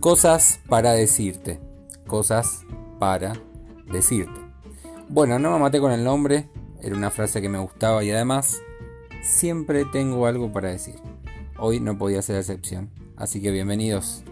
Cosas para decirte. Cosas para decirte. Bueno, no me maté con el nombre, era una frase que me gustaba y además siempre tengo algo para decir. Hoy no podía ser excepción, así que bienvenidos